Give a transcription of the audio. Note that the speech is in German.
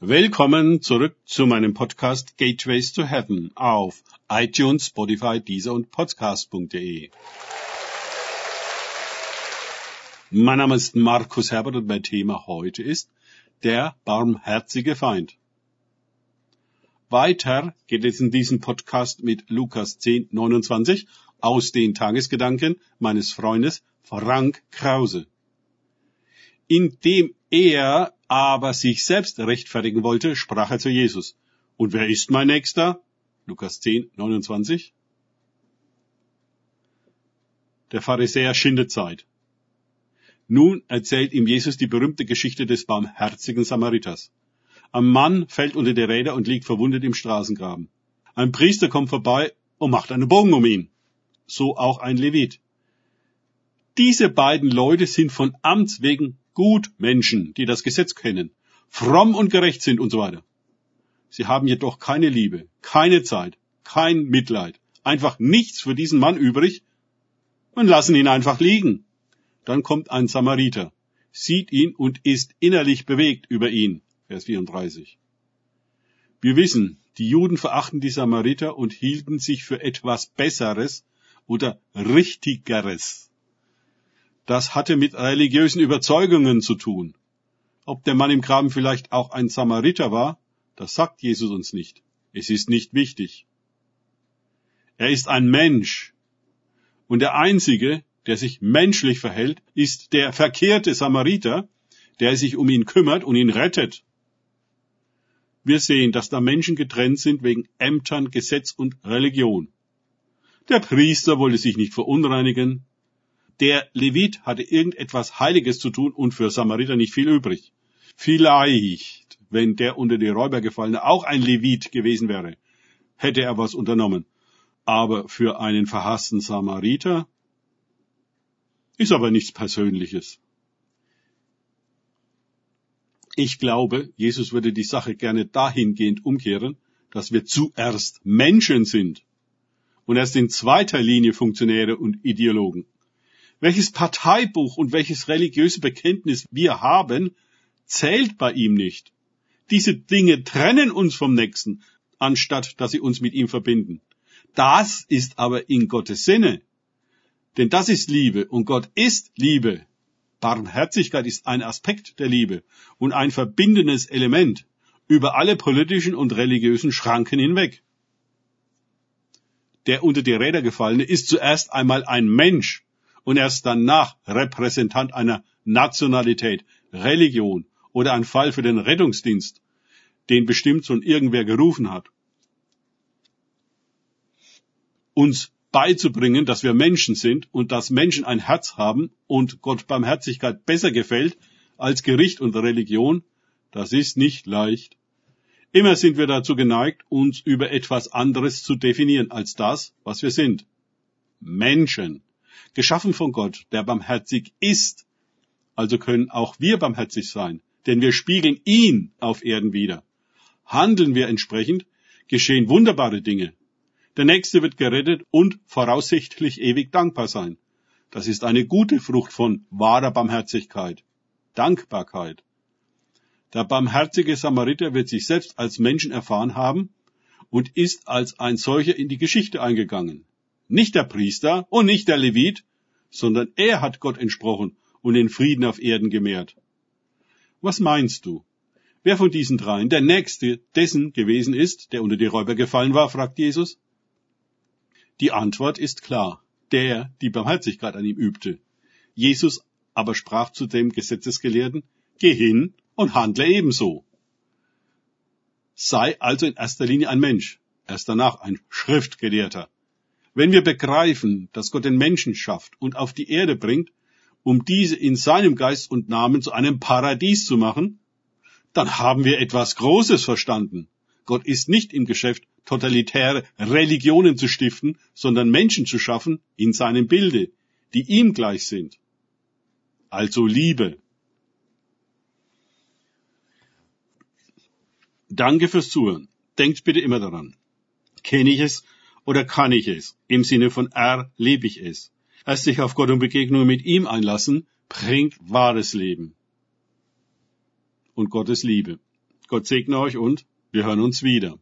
Willkommen zurück zu meinem Podcast Gateways to Heaven auf iTunes, Spotify, Deezer und Podcast.de. Mein Name ist Markus Herbert und mein Thema heute ist der barmherzige Feind. Weiter geht es in diesem Podcast mit Lukas 10, 29 aus den Tagesgedanken meines Freundes Frank Krause. Indem er aber sich selbst rechtfertigen wollte, sprach er zu Jesus. Und wer ist mein Nächster? Lukas 10, 29. Der Pharisäer schindet Zeit. Nun erzählt ihm Jesus die berühmte Geschichte des barmherzigen Samariters. Ein Mann fällt unter die Räder und liegt verwundet im Straßengraben. Ein Priester kommt vorbei und macht einen Bogen um ihn. So auch ein Levit. Diese beiden Leute sind von Amts wegen gut Menschen, die das Gesetz kennen, fromm und gerecht sind und so weiter. Sie haben jedoch keine Liebe, keine Zeit, kein Mitleid, einfach nichts für diesen Mann übrig und lassen ihn einfach liegen. Dann kommt ein Samariter, sieht ihn und ist innerlich bewegt über ihn. Vers 34. Wir wissen, die Juden verachten die Samariter und hielten sich für etwas Besseres oder Richtigeres das hatte mit religiösen Überzeugungen zu tun. Ob der Mann im Graben vielleicht auch ein Samariter war, das sagt Jesus uns nicht. Es ist nicht wichtig. Er ist ein Mensch. Und der Einzige, der sich menschlich verhält, ist der verkehrte Samariter, der sich um ihn kümmert und ihn rettet. Wir sehen, dass da Menschen getrennt sind wegen Ämtern, Gesetz und Religion. Der Priester wollte sich nicht verunreinigen, der Levit hatte irgendetwas Heiliges zu tun und für Samariter nicht viel übrig. Vielleicht, wenn der unter die Räuber gefallene auch ein Levit gewesen wäre, hätte er was unternommen. Aber für einen verhassten Samariter ist aber nichts Persönliches. Ich glaube, Jesus würde die Sache gerne dahingehend umkehren, dass wir zuerst Menschen sind und erst in zweiter Linie Funktionäre und Ideologen welches Parteibuch und welches religiöse Bekenntnis wir haben, zählt bei ihm nicht. Diese Dinge trennen uns vom Nächsten, anstatt dass sie uns mit ihm verbinden. Das ist aber in Gottes Sinne. Denn das ist Liebe und Gott ist Liebe. Barmherzigkeit ist ein Aspekt der Liebe und ein verbindendes Element über alle politischen und religiösen Schranken hinweg. Der unter die Räder gefallene ist zuerst einmal ein Mensch und erst danach Repräsentant einer Nationalität, Religion oder ein Fall für den Rettungsdienst, den bestimmt schon irgendwer gerufen hat. Uns beizubringen, dass wir Menschen sind und dass Menschen ein Herz haben und Gott Barmherzigkeit besser gefällt als Gericht und Religion, das ist nicht leicht. Immer sind wir dazu geneigt, uns über etwas anderes zu definieren als das, was wir sind. Menschen geschaffen von Gott, der barmherzig ist. Also können auch wir barmherzig sein, denn wir spiegeln ihn auf Erden wieder. Handeln wir entsprechend, geschehen wunderbare Dinge. Der Nächste wird gerettet und voraussichtlich ewig dankbar sein. Das ist eine gute Frucht von wahrer Barmherzigkeit, Dankbarkeit. Der barmherzige Samariter wird sich selbst als Menschen erfahren haben und ist als ein solcher in die Geschichte eingegangen. Nicht der Priester und nicht der Levit, sondern er hat Gott entsprochen und den Frieden auf Erden gemehrt. Was meinst du? Wer von diesen dreien der Nächste dessen gewesen ist, der unter die Räuber gefallen war, fragt Jesus. Die Antwort ist klar. Der, die Barmherzigkeit an ihm übte. Jesus aber sprach zu dem Gesetzesgelehrten, geh hin und handle ebenso. Sei also in erster Linie ein Mensch, erst danach ein Schriftgelehrter. Wenn wir begreifen, dass Gott den Menschen schafft und auf die Erde bringt, um diese in seinem Geist und Namen zu einem Paradies zu machen, dann haben wir etwas Großes verstanden. Gott ist nicht im Geschäft, totalitäre Religionen zu stiften, sondern Menschen zu schaffen in seinem Bilde, die ihm gleich sind. Also Liebe. Danke fürs Zuhören. Denkt bitte immer daran. Kenne ich es, oder kann ich es? Im Sinne von erlebe ich es. Erst sich auf Gott und Begegnungen mit ihm einlassen, bringt wahres Leben und Gottes Liebe. Gott segne euch und wir hören uns wieder.